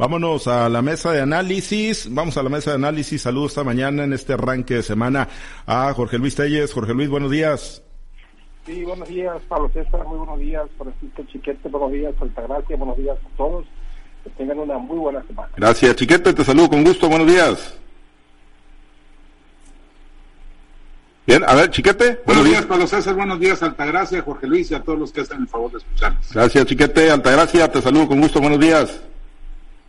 Vámonos a la mesa de análisis. Vamos a la mesa de análisis. Saludos esta mañana en este arranque de semana a Jorge Luis Telles. Jorge Luis, buenos días. Sí, buenos días, Pablo César. Muy buenos días, Francisco Chiquete. Buenos días, Altagracia. Buenos días a todos. Que tengan una muy buena semana. Gracias, Chiquete. Te saludo con gusto. Buenos días. Bien, a ver, Chiquete. Buenos días, Pablo César. Buenos días, Altagracia, Jorge Luis y a todos los que hacen el favor de escucharnos. Gracias, Chiquete. Altagracia, te saludo con gusto. Buenos días.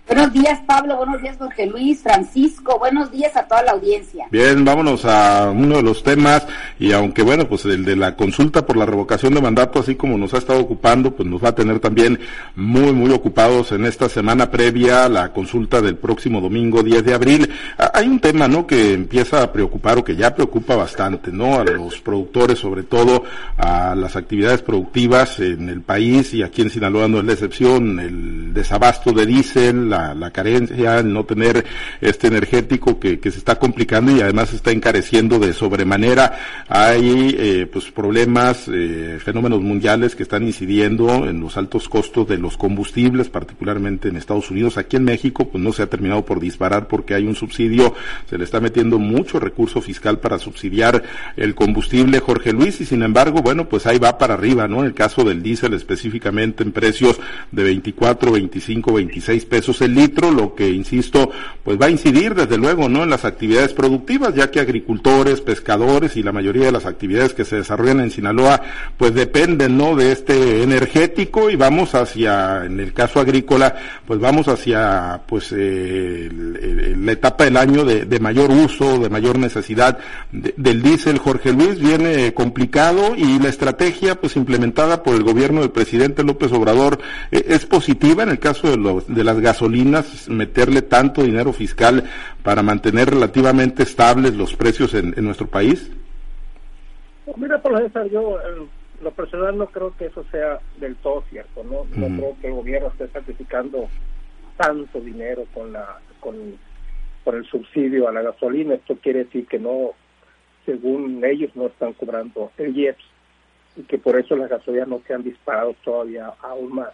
Buenos días, Pablo. Buenos días, Jorge Luis, Francisco. Buenos días a toda la audiencia. Bien, vámonos a uno de los temas y aunque bueno, pues el de la consulta por la revocación de mandato, así como nos ha estado ocupando, pues nos va a tener también muy, muy ocupados en esta semana previa la consulta del próximo domingo 10 de abril. Ah, hay un tema, ¿no? Que empieza a preocupar o que ya preocupa bastante, ¿no? A los productores, sobre todo a las actividades productivas en el país y aquí en Sinaloa no es la excepción, el desabasto de diésel, la carencia, el no tener este energético que, se está complicando y además está encareciendo de sobremanera. Hay eh, pues problemas, eh, fenómenos mundiales que están incidiendo en los altos costos de los combustibles, particularmente en Estados Unidos. Aquí en México pues no se ha terminado por disparar porque hay un subsidio, se le está metiendo mucho recurso fiscal para subsidiar el combustible, Jorge Luis, y sin embargo, bueno, pues ahí va para arriba, ¿no? En el caso del diésel específicamente en precios de 24, 25, 26 pesos el litro, lo que, insisto, pues va a incidir desde luego, ¿no? En las actividades productivas, ya que agricultores, pescadores y la mayoría de las actividades que se desarrollan en Sinaloa, pues dependen, ¿no? De este energético y vamos hacia, en el caso agrícola, pues vamos hacia, pues, eh, la etapa del año de, mayor uso, de mayor necesidad del diésel. Jorge Luis viene complicado y la estrategia, pues, implementada por el gobierno del presidente López Obrador eh, es positiva en el caso de, de las gasolinas meterle tanto dinero fiscal para mantener relativamente estables los precios en, nuestro país? Pues mira, por César, yo lo personal no creo que eso sea del todo cierto, ¿no? No creo que el gobierno esté sacrificando tanto dinero con la con, con el subsidio a la gasolina. Esto quiere decir que no, según ellos, no están cobrando el IEPS y que por eso las gasolinas no se han disparado todavía aún más.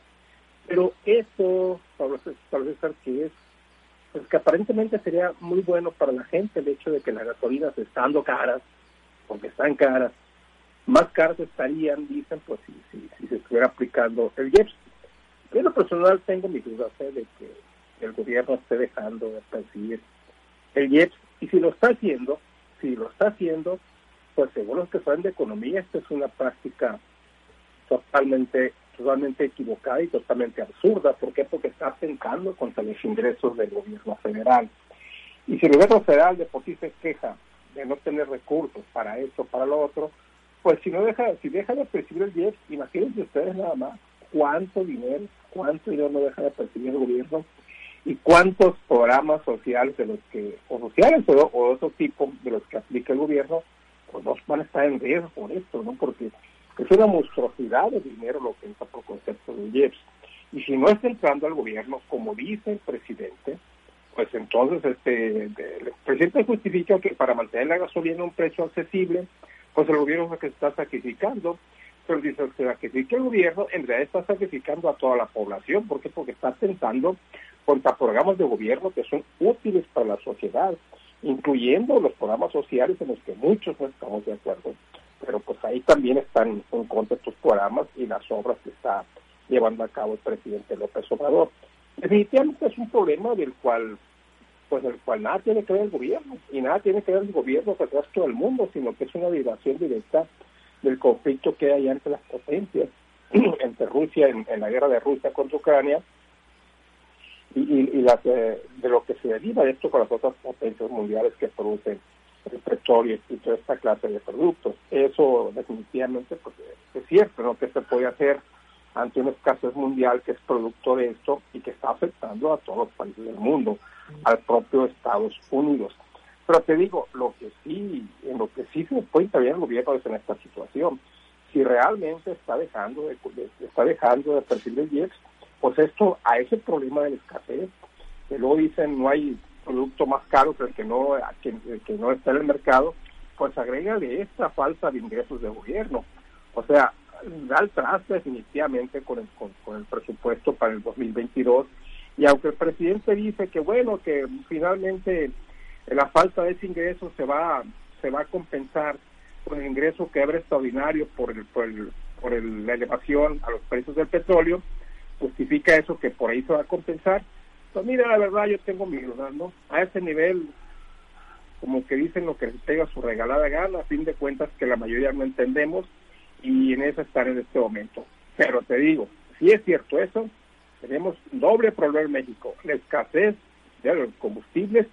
Pero eso, Pablo César, que es, pues que aparentemente sería muy bueno para la gente el hecho de que las gasolinas estando caras, porque están caras, más caras estarían, dicen, pues si, si, si se estuviera aplicando el IEPS. Yo en lo personal tengo mis dudas ¿eh? de que el gobierno esté dejando de percibir el IEPS, y si lo está haciendo, si lo está haciendo, pues según los que saben de economía, esta es una práctica totalmente totalmente equivocada y totalmente absurda. ¿Por qué? Porque está atentando contra los ingresos del gobierno federal. Y si el gobierno federal de por sí se queja de no tener recursos para esto, para lo otro, pues si no deja, si deja de percibir el IEPS, imagínense ustedes nada más cuánto dinero, cuánto dinero no deja de percibir el gobierno y cuántos programas sociales de los que, o sociales o, o otro tipo de los que aplica el gobierno, pues no van a estar en riesgo por esto, ¿no? Porque es una monstruosidad de dinero lo que entra por concepto de IEPS. Y si no está entrando al gobierno, como dice el presidente, pues entonces este el presidente justifica que para mantener la gasolina a un precio accesible, pues el gobierno es el que está sacrificando, pero dice que sacrifica el gobierno, en realidad está sacrificando a toda la población. ¿Por qué? Porque está atentando contra programas de gobierno que son útiles para la sociedad, incluyendo los programas sociales en los que muchos no estamos de acuerdo pero pues ahí también están en contra estos programas y las obras que está llevando a cabo el presidente López Obrador. Definitivamente es un problema del cual pues el cual nada tiene que ver el gobierno y nada tiene que ver el gobierno con el resto del mundo, sino que es una violación directa del conflicto que hay entre las potencias, entre Rusia, en, la guerra de Rusia contra Ucrania, y, y, las, de lo que se deriva de esto con las otras potencias mundiales que producen el petróleo y toda esta clase de productos. Eso definitivamente pues, es cierto, ¿no? Que se puede hacer ante una escasez mundial que es producto de esto y que está afectando a todos los países del mundo, al propio Estados Unidos. Pero te digo, lo que sí, lo que sí se puede intervenir el gobierno es en esta situación. Si realmente está dejando de, está dejando de percibir el IEX, pues esto a ese problema de la escasez, que luego dicen no hay producto más caro que el que no, que, no está en el mercado, pues agrégale esta falta de ingresos de gobierno. O sea, da el traste definitivamente con el, con, el presupuesto para el 2022 Y aunque el presidente dice que bueno, que finalmente la falta de ese ingreso se va, se va a compensar con el ingreso que habrá extraordinario por, el, por, el, por la elevación a los precios del petróleo, justifica eso que por ahí se va a compensar. Pues mira, la verdad yo tengo mi duda, ¿no? A ese nivel, como que dicen lo que les pega su regalada gana, a fin de cuentas que la mayoría no entendemos y en eso estar en este momento. Pero te digo, si es cierto eso, tenemos doble problema en México, la escasez de los combustibles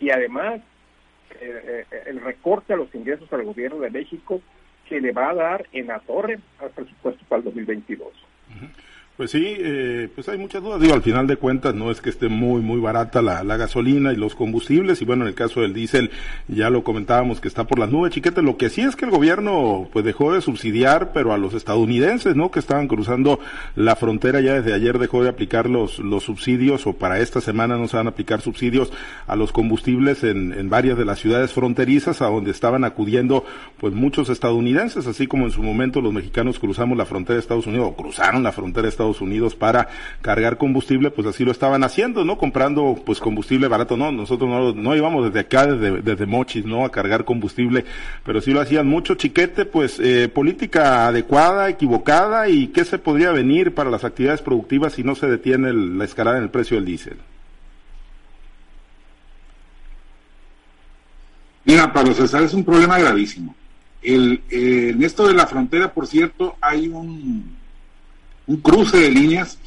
y además eh, eh, el recorte a los ingresos al gobierno de México que le va a dar en la torre al presupuesto para el 2022. Pues sí, eh, pues hay muchas dudas. Digo, al final de cuentas no es que esté muy, muy barata la, la, gasolina y los combustibles. Y bueno, en el caso del diésel ya lo comentábamos que está por las nubes, chiquete. Lo que sí es que el gobierno pues dejó de subsidiar, pero a los estadounidenses, ¿no? Que estaban cruzando la frontera ya desde ayer dejó de aplicar los, los subsidios o para esta semana no se van a aplicar subsidios a los combustibles en, en varias de las ciudades fronterizas a donde estaban acudiendo pues muchos estadounidenses, así como en su momento los mexicanos cruzamos la frontera de Estados Unidos o cruzaron la frontera de Estados Estados Unidos para cargar combustible, pues así lo estaban haciendo, ¿no? Comprando pues combustible barato, no, nosotros no, no íbamos desde acá, desde, desde Mochis, ¿no? A cargar combustible, pero sí lo hacían mucho chiquete, pues eh, política adecuada, equivocada y qué se podría venir para las actividades productivas si no se detiene la escalada en el precio del diésel. Mira, Pablo César, es un problema gravísimo. El, eh, en esto de la frontera, por cierto, hay un un cruce de líneas.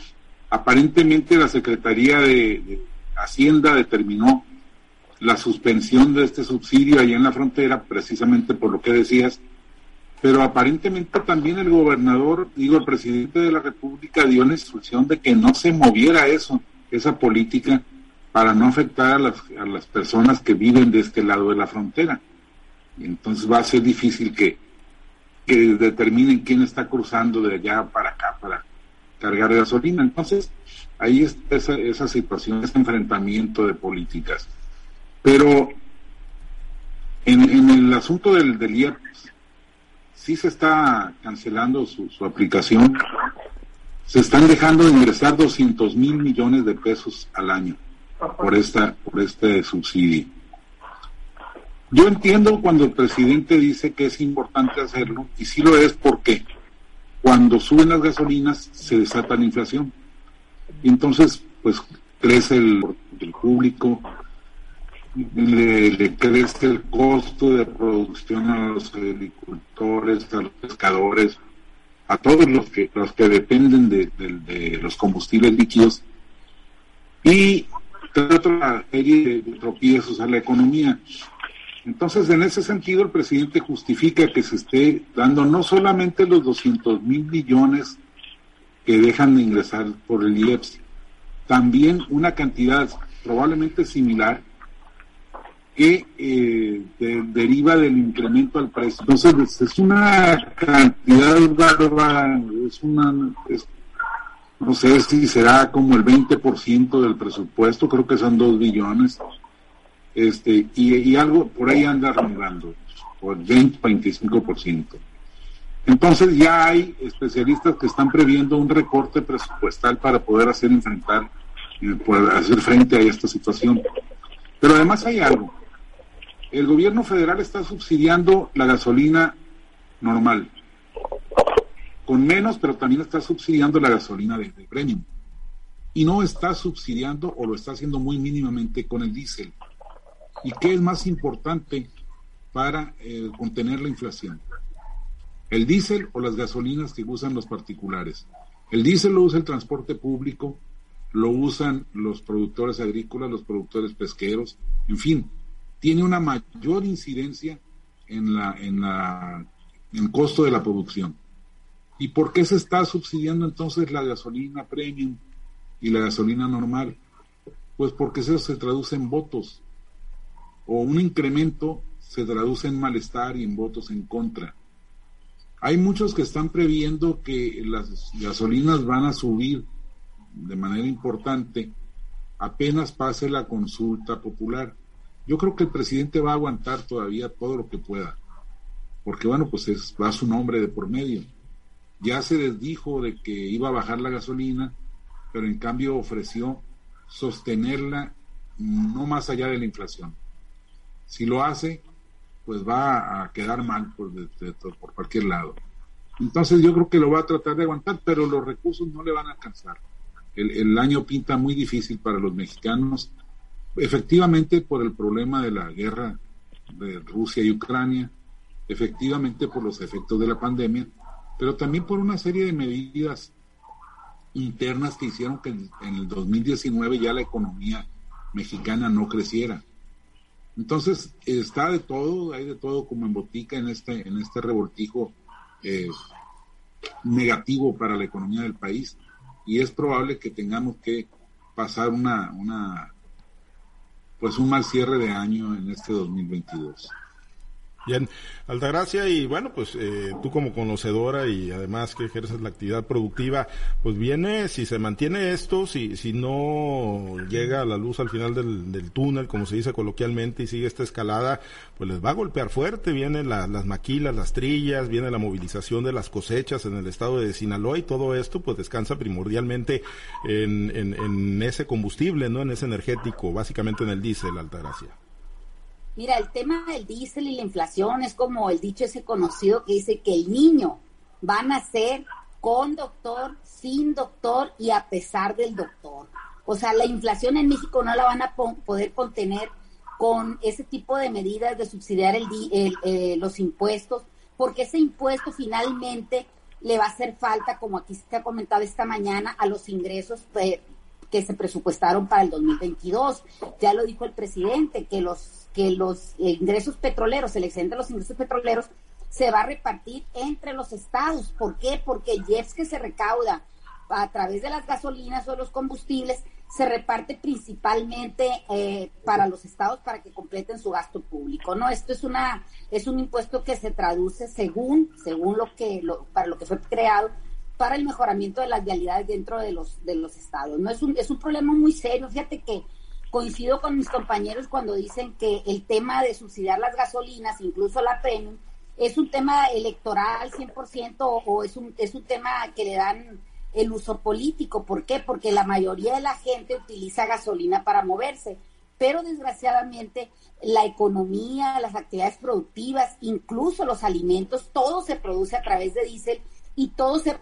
Aparentemente la Secretaría de, Hacienda determinó la suspensión de este subsidio allá en la frontera, precisamente por lo que decías, pero aparentemente también el gobernador, digo, el presidente de la República dio la instrucción de que no se moviera eso, esa política, para no afectar a las, a las personas que viven de este lado de la frontera. Y entonces va a ser difícil que, que determinen quién está cruzando de allá para acá para cargar gasolina. Entonces, ahí está esa, esa situación, ese enfrentamiento de políticas. Pero en, en el asunto del, del IEPS, sí se está cancelando su, aplicación. Se están dejando de ingresar 200 mil millones de pesos al año por esta por este subsidio. Yo entiendo cuando el presidente dice que es importante hacerlo, y sí lo es porque cuando suben las gasolinas se desata la inflación. Entonces, pues crece el, público, le, crece el costo de producción a los agricultores, a los pescadores, a todos los que, los que dependen de, de los combustibles líquidos. Y otra serie de tropiezos a la economía. Entonces, en ese sentido, el presidente justifica que se esté dando no solamente los 200 mil millones que dejan de ingresar por el IEPS, también una cantidad probablemente similar que eh, deriva del incremento al precio. Entonces, es una cantidad bárbara, es una, no sé si será como el 20% del presupuesto, creo que son 2 billones este, y, algo por ahí anda rondando, por 20, 25%. Entonces ya hay especialistas que están previendo un recorte presupuestal para poder hacer enfrentar, eh, hacer frente a esta situación. Pero además hay algo. El gobierno federal está subsidiando la gasolina normal, con menos, pero también está subsidiando la gasolina de premium. Y no está subsidiando o lo está haciendo muy mínimamente con el diésel. ¿Y qué es más importante para eh, contener la inflación? ¿El diésel o las gasolinas que usan los particulares? El diésel lo usa el transporte público, lo usan los productores agrícolas, los productores pesqueros, en fin, tiene una mayor incidencia en la en la en el costo de la producción. ¿Y por qué se está subsidiando entonces la gasolina premium y la gasolina normal? Pues porque eso se traduce en votos o un incremento se traduce en malestar y en votos en contra. Hay muchos que están previendo que las gasolinas van a subir de manera importante apenas pase la consulta popular. Yo creo que el presidente va a aguantar todavía todo lo que pueda, porque bueno, pues es, va su nombre de por medio. Ya se les dijo de que iba a bajar la gasolina, pero en cambio ofreció sostenerla no más allá de la inflación. Si lo hace, pues va a quedar mal por, cualquier lado. Entonces yo creo que lo va a tratar de aguantar, pero los recursos no le van a alcanzar. El, el, año pinta muy difícil para los mexicanos, efectivamente por el problema de la guerra de Rusia y Ucrania, efectivamente por los efectos de la pandemia, pero también por una serie de medidas internas que hicieron que en, el 2019 ya la economía mexicana no creciera. Entonces, está de todo, hay de todo como en botica en este, en este revoltijo eh, negativo para la economía del país y es probable que tengamos que pasar una, una pues un mal cierre de año en este 2022. Bien, Altagracia, y bueno, pues eh, tú como conocedora y además que ejerces la actividad productiva, pues viene, si se mantiene esto, si, si no llega a la luz al final del, del túnel, como se dice coloquialmente, y sigue esta escalada, pues les va a golpear fuerte, vienen las maquilas, las trillas, viene la movilización de las cosechas en el estado de Sinaloa y todo esto pues descansa primordialmente en, en, en ese combustible, ¿no? En ese energético, básicamente en el diésel, Altagracia. Mira, el tema del diésel y la inflación es como el dicho ese conocido que dice que el niño va a nacer con doctor, sin doctor y a pesar del doctor. O sea, la inflación en México no la van a poder contener con ese tipo de medidas de subsidiar el, eh, los impuestos, porque ese impuesto finalmente le va a hacer falta, como aquí se ha comentado esta mañana, a los ingresos eh, que se presupuestaron para el 2022. Ya lo dijo el presidente, que los que los ingresos petroleros, el excedente de los ingresos petroleros, se va a repartir entre los estados. ¿Por qué? Porque el que se recauda a través de las gasolinas o los combustibles se reparte principalmente eh, para los estados para que completen su gasto público no esto es una es un impuesto que se traduce según según lo que lo, para lo que fue creado para el mejoramiento de las vialidades dentro de los de los estados no es un es un problema muy serio fíjate que coincido con mis compañeros cuando dicen que el tema de subsidiar las gasolinas, incluso la premium, es un tema electoral 100% o es un, es un tema que le dan el uso político. ¿Por qué? Porque la mayoría de la gente utiliza gasolina para moverse, pero desgraciadamente la economía, las actividades productivas, incluso los alimentos, todo se produce a través de diésel y todo se,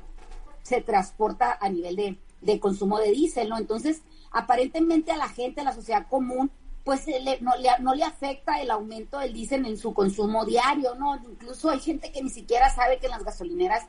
se transporta a nivel de, de consumo de diésel, ¿no? Entonces, aparentemente a la gente, a la sociedad común, pues no, le, no le afecta el aumento del diésel en su consumo diario, ¿no? Incluso hay gente que ni siquiera sabe que las gasolineras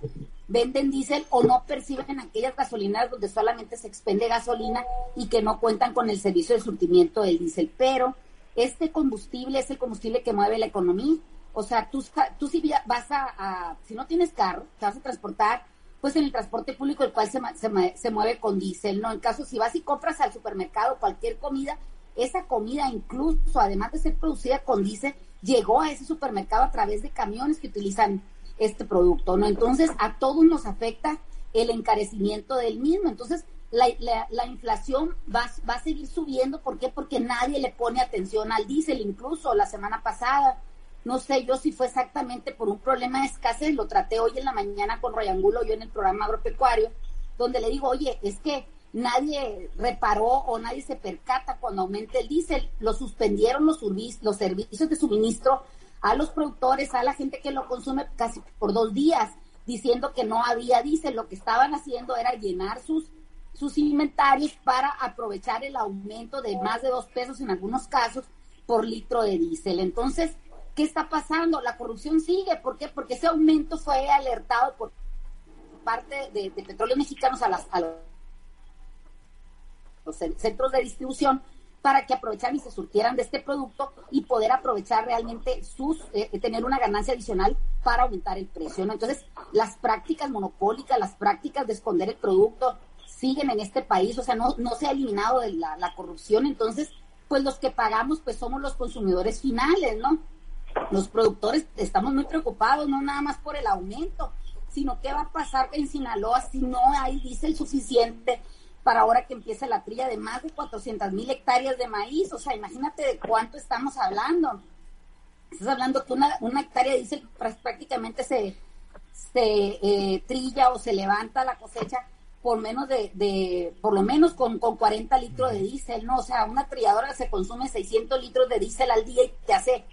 venden diésel o no perciben aquellas gasolineras donde solamente se expende gasolina y que no cuentan con el servicio de surtimiento del diésel. Pero este combustible es el combustible que mueve la economía. O sea, tú, tú si vas a, si no tienes carro, te vas a transportar pues en el transporte público el cual se, se, se mueve con diésel, ¿no? En caso si vas y compras al supermercado cualquier comida, esa comida incluso, además de ser producida con diésel, llegó a ese supermercado a través de camiones que utilizan este producto, ¿no? Entonces, a todos nos afecta el encarecimiento del mismo. Entonces, la, la, la inflación va, va, a seguir subiendo. ¿Por qué? Porque nadie le pone atención al diésel. Incluso la semana pasada no sé yo si fue exactamente por un problema de escasez, lo traté hoy en la mañana con Royangulo, yo en el programa agropecuario, donde le digo, oye, es que nadie reparó o nadie se percata cuando aumenta el diésel, lo suspendieron los, los servicios de suministro a los productores, a la gente que lo consume casi por dos días, diciendo que no había diésel, lo que estaban haciendo era llenar sus sus inventarios para aprovechar el aumento de más de dos pesos en algunos casos por litro de diésel. Entonces, ¿Qué está pasando? La corrupción sigue. ¿Por qué? Porque ese aumento fue alertado por parte de, Petróleos Mexicanos a, las, a los centros de distribución para que aprovecharan y se surtieran de este producto y poder aprovechar realmente sus, eh, eh, tener una ganancia adicional para aumentar el precio. ¿no? Entonces, las prácticas monopólicas, las prácticas de esconder el producto siguen en este país, o sea, no, no se ha eliminado de la corrupción, entonces, pues los que pagamos, pues somos los consumidores finales, ¿no? Los productores estamos muy preocupados, no nada más por el aumento, sino qué va a pasar en Sinaloa si no hay diésel suficiente para ahora que empiece la trilla de más de 400 mil hectáreas de maíz. O sea, imagínate de cuánto estamos hablando. Estás hablando que una, una hectárea de diésel prácticamente se, se eh, trilla o se levanta la cosecha por menos de, de por lo menos con, con 40 litros de diésel, ¿no? O sea, una trilladora se consume 600 litros de diésel al día y te hace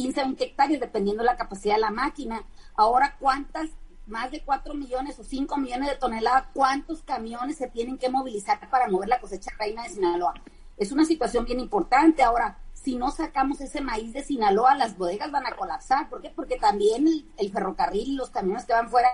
15, 20 hectáreas, dependiendo de la capacidad de la máquina. Ahora, ¿cuántas, más de 4 millones o 5 millones de toneladas, cuántos camiones se tienen que movilizar para mover la cosecha reina de Sinaloa? Es una situación bien importante. Ahora, si no sacamos ese maíz de Sinaloa, las bodegas van a colapsar. ¿Por qué? Porque también el, ferrocarril y los camiones que van fuera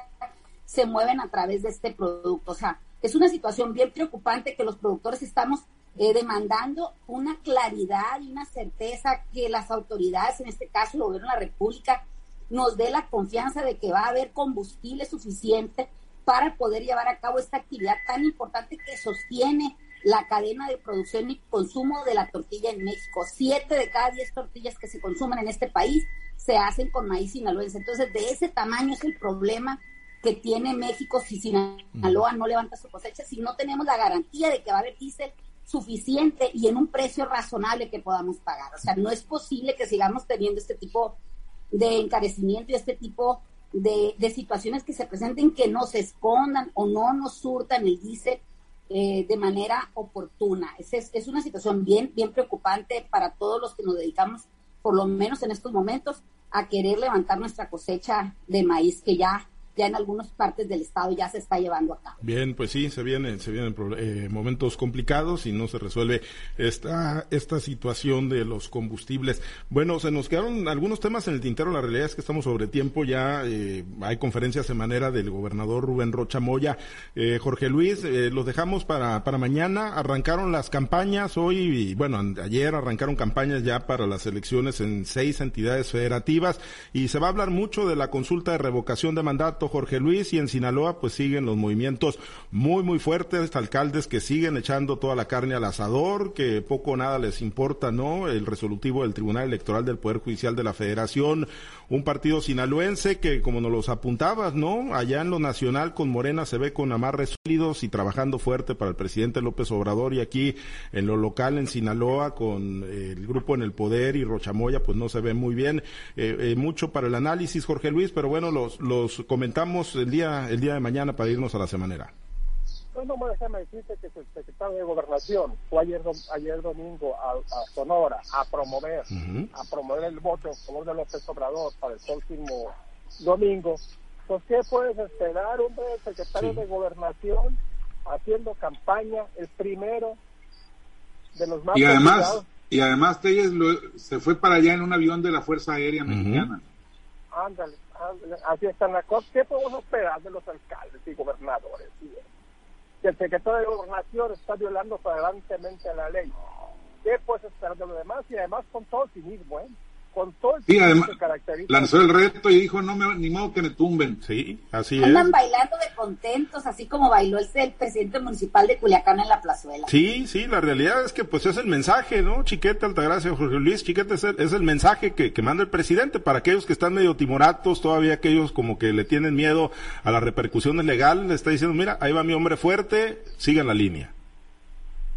se mueven a través de este producto. O sea, es una situación bien preocupante que los productores estamos eh, demandando una claridad y una certeza que las autoridades, en este caso el gobierno de la República, nos dé la confianza de que va a haber combustible suficiente para poder llevar a cabo esta actividad tan importante que sostiene la cadena de producción y consumo de la tortilla en México. Siete de cada diez tortillas que se consumen en este país se hacen con maíz sinaloense. Entonces, de ese tamaño es el problema que tiene México si Sinaloa no levanta su cosecha, si no tenemos la garantía de que va a haber diésel suficiente y en un precio razonable que podamos pagar. O sea, no es posible que sigamos teniendo este tipo de encarecimiento y este tipo de, de situaciones que se presenten que nos escondan o no nos surtan el diésel eh, de manera oportuna. Es, es, es, una situación bien, bien preocupante para todos los que nos dedicamos, por lo menos en estos momentos, a querer levantar nuestra cosecha de maíz que ya ya en algunas partes del estado ya se está llevando a cabo. Bien, pues sí, se vienen, se vienen eh, momentos complicados y no se resuelve esta, esta situación de los combustibles. Bueno, se nos quedaron algunos temas en el tintero, la realidad es que estamos sobre tiempo, ya eh, hay conferencia semanera del gobernador Rubén Rocha Moya. Eh, Jorge Luis, los dejamos para, para mañana, arrancaron las campañas hoy, y, bueno, ayer arrancaron campañas ya para las elecciones en seis entidades federativas y se va a hablar mucho de la consulta de revocación de mandato Jorge Luis y en Sinaloa pues siguen los movimientos muy muy fuertes, alcaldes que siguen echando toda la carne al asador, que poco o nada les importa, ¿no? El resolutivo del Tribunal Electoral del Poder Judicial de la Federación, un partido sinaloense que como nos los apuntabas, ¿no? Allá en lo nacional con Morena se ve con amarres sólidos y trabajando fuerte para el presidente López Obrador y aquí en lo local en Sinaloa con eh, el grupo en el poder y Rochamoya pues no se ve muy bien, eh, eh, mucho para el análisis Jorge Luis, pero bueno, los, los comentarios el día, el día de mañana para irnos a la semanera. No, no, déjame decirte que el secretario de Gobernación fue ayer, ayer domingo a, Sonora a promover, a promover el voto en favor de López Obrador para el próximo domingo. Pues, ¿qué puedes esperar, hombre? El secretario de Gobernación haciendo campaña, el primero de los más... Y además, y además Telles se fue para allá en un avión de la Fuerza Aérea Mexicana. Ándale así están las cosas. ¿Qué podemos esperar de los alcaldes y gobernadores? Que el secretario de Gobernación está violando flagrantemente la ley. ¿Qué puedes esperar de los demás? Y además con todo cinismo, ¿eh? Con todo el sí, además, lanzó el reto y dijo, no me, ni modo que me tumben. Sí, así Andan bailando de contentos, así como bailó el, el, presidente municipal de Culiacán en la plazuela. Sí, sí, la realidad es que pues es el mensaje, ¿no? Chiquete, Altagracia, Jorge Luis, Chiquete es el, es el mensaje que, que, manda el presidente para aquellos que están medio timoratos, todavía aquellos como que le tienen miedo a las repercusiones legales, le está diciendo, mira, ahí va mi hombre fuerte, sigan la línea.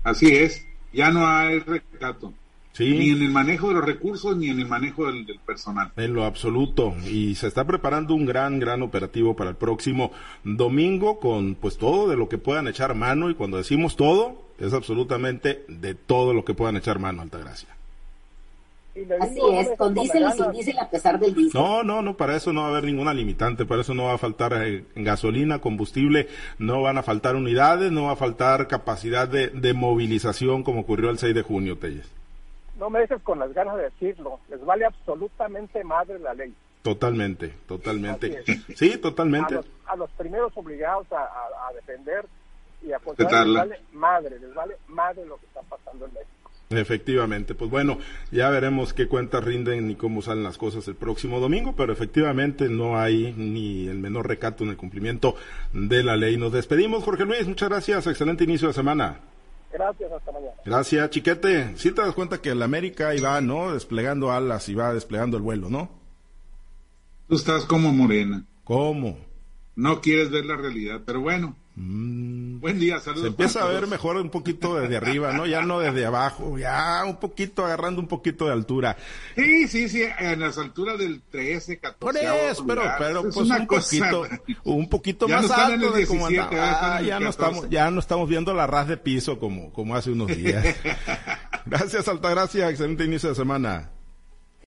Así es, ya no hay recato. Ni en el manejo de los recursos ni en el manejo del, personal. En lo absoluto. Y se está preparando un gran, gran operativo para el próximo domingo con pues todo de lo que puedan echar mano. Y cuando decimos todo, es absolutamente de todo lo que puedan echar mano, Altagracia. Así es, con diésel y sin diésel a pesar del diésel. No, no, no, para eso no va a haber ninguna limitante, para eso no va a faltar eh, gasolina, combustible, no van a faltar unidades, no va a faltar capacidad de, de movilización como ocurrió el 6 de junio, Telles no me dejes con las ganas de decirlo, les vale absolutamente madre la ley. Totalmente, totalmente. Sí, totalmente. A los, primeros obligados a, defender y a proteger les vale madre, les vale madre lo que está pasando en México. Efectivamente, pues bueno, ya veremos qué cuentas rinden y cómo salen las cosas el próximo domingo, pero efectivamente no hay ni el menor recato en el cumplimiento de la ley. Nos despedimos, Jorge Luis, muchas gracias, excelente inicio de semana. Gracias, hasta mañana. Gracias, Chiquete. Sí te das cuenta que el América iba, ¿no? Desplegando alas y va desplegando el vuelo, ¿no? Tú estás como morena. ¿Cómo? No quieres ver la realidad, pero bueno. Mm. Buen día, saludos. Se empieza a ver mejor un poquito desde arriba, ¿no? Ya no desde abajo, ya un poquito agarrando un poquito de altura. Sí, sí, sí, en las alturas del 13, 14. Por eso, pero, pero pues un poquito, un poquito más alto de como ah, ya no estamos, ya no estamos viendo la ras de piso como, como hace unos días. Gracias, Altagracia, excelente inicio de semana.